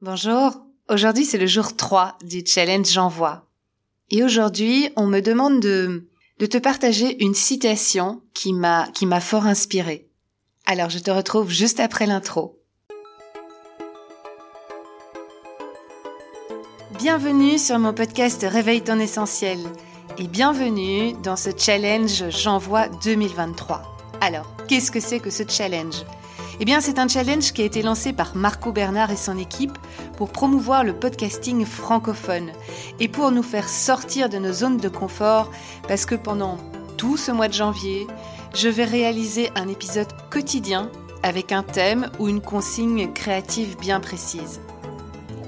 Bonjour, aujourd'hui c'est le jour 3 du challenge J'envoie. Et aujourd'hui on me demande de, te partager une citation qui m'a, qui m'a fort inspirée. Alors je te retrouve juste après l'intro. Bienvenue sur mon podcast Réveille ton essentiel et bienvenue dans ce challenge J'envoie 2023. Alors, qu'est-ce que c'est que ce challenge? Eh bien, c'est un challenge qui a été lancé par Marco Bernard et son équipe pour promouvoir le podcasting francophone et pour nous faire sortir de nos zones de confort parce que pendant tout ce mois de janvier, je vais réaliser un épisode quotidien avec un thème ou une consigne créative bien précise.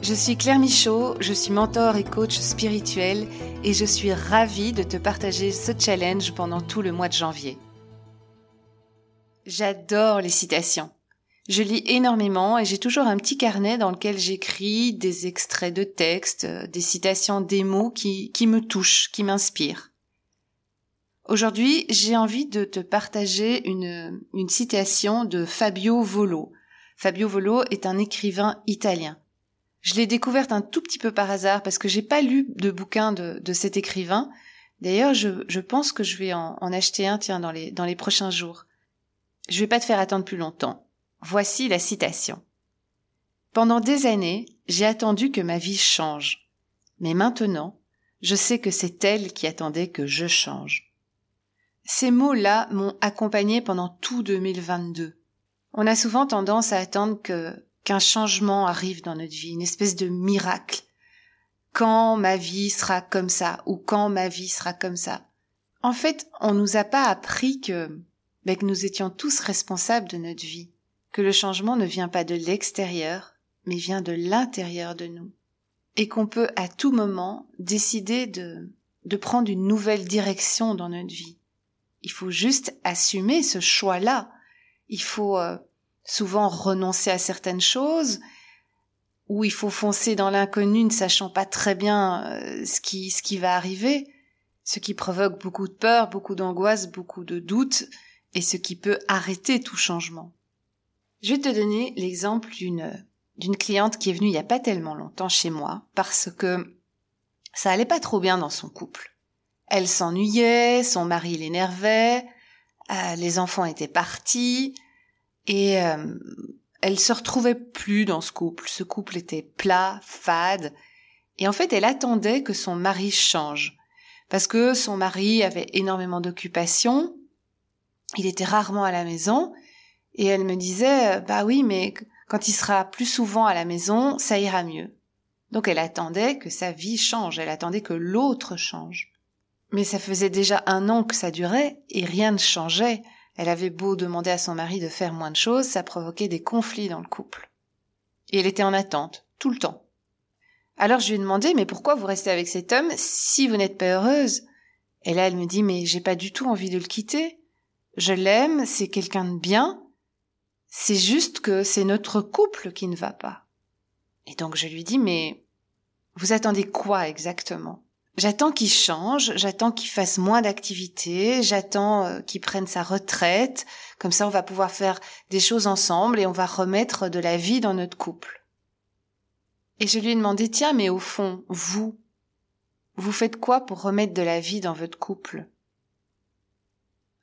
Je suis Claire Michaud, je suis mentor et coach spirituel et je suis ravie de te partager ce challenge pendant tout le mois de janvier. J'adore les citations. Je lis énormément et j'ai toujours un petit carnet dans lequel j'écris des extraits de textes, euh, des citations, des mots qui, qui me touchent, qui m'inspirent. Aujourd'hui, j'ai envie de te partager une, une citation de Fabio Volo. Fabio Volo est un écrivain italien. Je l'ai découverte un tout petit peu par hasard parce que j'ai pas lu de bouquin de, de cet écrivain. D'ailleurs, je, je, pense que je vais en, en acheter un, tiens, dans les, dans les prochains jours. Je vais pas te faire attendre plus longtemps. Voici la citation. Pendant des années, j'ai attendu que ma vie change. Mais maintenant, je sais que c'est elle qui attendait que je change. Ces mots-là m'ont accompagné pendant tout 2022. On a souvent tendance à attendre que qu'un changement arrive dans notre vie, une espèce de miracle. Quand ma vie sera comme ça ou quand ma vie sera comme ça. En fait, on nous a pas appris que, ben, que nous étions tous responsables de notre vie que le changement ne vient pas de l'extérieur, mais vient de l'intérieur de nous, et qu'on peut à tout moment décider de, de prendre une nouvelle direction dans notre vie. Il faut juste assumer ce choix-là. Il faut euh, souvent renoncer à certaines choses, ou il faut foncer dans l'inconnu ne sachant pas très bien euh, ce qui ce qui va arriver, ce qui provoque beaucoup de peur, beaucoup d'angoisse, beaucoup de doutes, et ce qui peut arrêter tout changement. Je vais te donner l'exemple d'une d'une cliente qui est venue il y a pas tellement longtemps chez moi parce que ça allait pas trop bien dans son couple. Elle s'ennuyait, son mari l'énervait, euh, les enfants étaient partis et euh, elle se retrouvait plus dans ce couple. Ce couple était plat, fade et en fait elle attendait que son mari change parce que son mari avait énormément d'occupations, il était rarement à la maison et elle me disait, euh, bah oui, mais quand il sera plus souvent à la maison, ça ira mieux. Donc elle attendait que sa vie change, elle attendait que l'autre change. Mais ça faisait déjà un an que ça durait et rien ne changeait. Elle avait beau demander à son mari de faire moins de choses, ça provoquait des conflits dans le couple. Et elle était en attente, tout le temps. Alors je lui ai demandé, mais pourquoi vous restez avec cet homme si vous n'êtes pas heureuse? Et là elle me dit, mais j'ai pas du tout envie de le quitter. Je l'aime, c'est quelqu'un de bien, c'est juste que c'est notre couple qui ne va pas. Et donc je lui dis, mais vous attendez quoi exactement? J'attends qu'il change, j'attends qu'il fasse moins d'activités, j'attends euh, qu'il prenne sa retraite, comme ça on va pouvoir faire des choses ensemble et on va remettre de la vie dans notre couple. Et je lui ai demandé, tiens, mais au fond, vous, vous faites quoi pour remettre de la vie dans votre couple?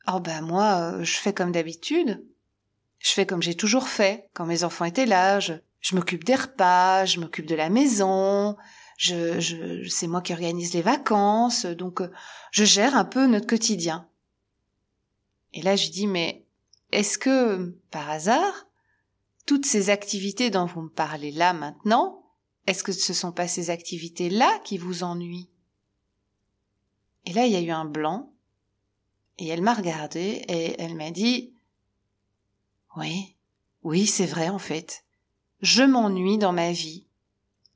Oh ben moi, euh, je fais comme d'habitude. Je fais comme j'ai toujours fait quand mes enfants étaient là. Je, m'occupe des repas, je m'occupe de la maison. Je, je, c'est moi qui organise les vacances, donc euh, je gère un peu notre quotidien. Et là, je dis mais est-ce que par hasard toutes ces activités dont vous me parlez là maintenant, est-ce que ce sont pas ces activités-là qui vous ennuient? Et là, il y a eu un blanc, et elle m'a regardé et elle m'a dit oui, oui, c'est vrai en fait. Je m'ennuie dans ma vie.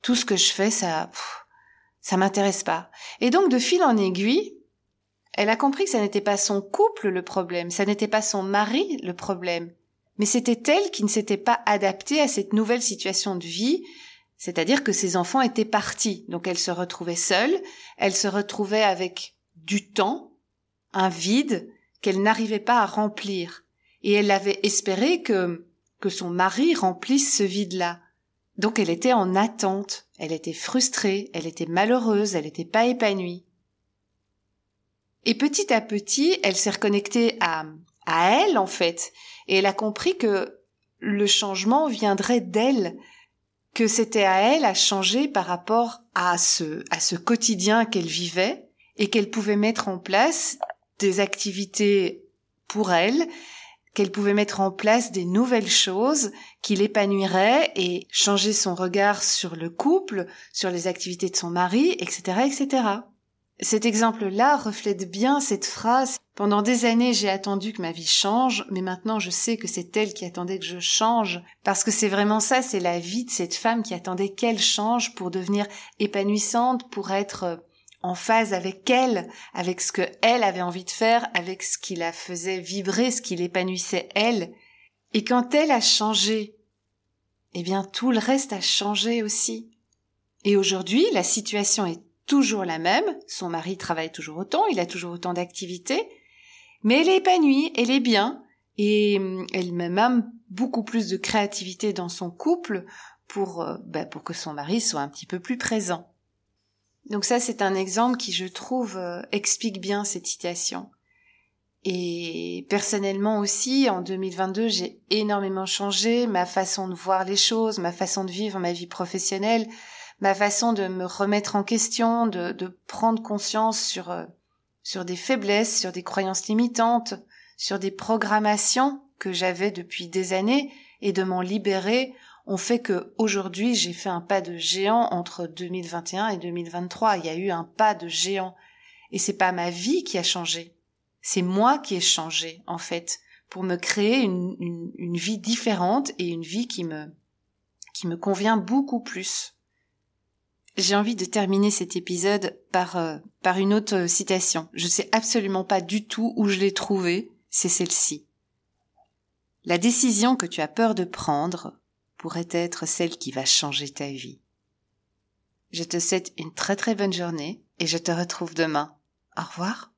Tout ce que je fais, ça, ça m'intéresse pas. Et donc, de fil en aiguille, elle a compris que ça n'était pas son couple le problème, ça n'était pas son mari le problème, mais c'était elle qui ne s'était pas adaptée à cette nouvelle situation de vie, c'est-à-dire que ses enfants étaient partis, donc elle se retrouvait seule, elle se retrouvait avec du temps, un vide qu'elle n'arrivait pas à remplir et elle avait espéré que, que son mari remplisse ce vide-là. Donc elle était en attente, elle était frustrée, elle était malheureuse, elle n'était pas épanouie. Et petit à petit, elle s'est reconnectée à, à elle, en fait, et elle a compris que le changement viendrait d'elle, que c'était à elle à changer par rapport à ce, à ce quotidien qu'elle vivait, et qu'elle pouvait mettre en place des activités pour elle, qu'elle pouvait mettre en place des nouvelles choses qui l'épanouiraient et changer son regard sur le couple, sur les activités de son mari, etc., etc. Cet exemple-là reflète bien cette phrase. Pendant des années, j'ai attendu que ma vie change, mais maintenant je sais que c'est elle qui attendait que je change, parce que c'est vraiment ça, c'est la vie de cette femme qui attendait qu'elle change pour devenir épanouissante, pour être en phase avec elle, avec ce que elle avait envie de faire, avec ce qui la faisait vibrer, ce qui l'épanouissait elle. Et quand elle a changé, eh bien tout le reste a changé aussi. Et aujourd'hui, la situation est toujours la même, son mari travaille toujours autant, il a toujours autant d'activités, mais elle est épanouie, elle est bien, et hum, elle met même beaucoup plus de créativité dans son couple pour, euh, bah, pour que son mari soit un petit peu plus présent. Donc ça, c'est un exemple qui, je trouve, euh, explique bien cette situation. Et personnellement aussi, en 2022, j'ai énormément changé ma façon de voir les choses, ma façon de vivre ma vie professionnelle, ma façon de me remettre en question, de, de prendre conscience sur, euh, sur des faiblesses, sur des croyances limitantes, sur des programmations que j'avais depuis des années et de m'en libérer ont fait que aujourd'hui j'ai fait un pas de géant entre 2021 et 2023. Il y a eu un pas de géant. Et c'est pas ma vie qui a changé. C'est moi qui ai changé, en fait, pour me créer une, une, vie différente et une vie qui me, qui me convient beaucoup plus. J'ai envie de terminer cet épisode par, euh, par une autre citation. Je sais absolument pas du tout où je l'ai trouvée. C'est celle-ci. La décision que tu as peur de prendre pourrait être celle qui va changer ta vie. Je te souhaite une très très bonne journée et je te retrouve demain. Au revoir.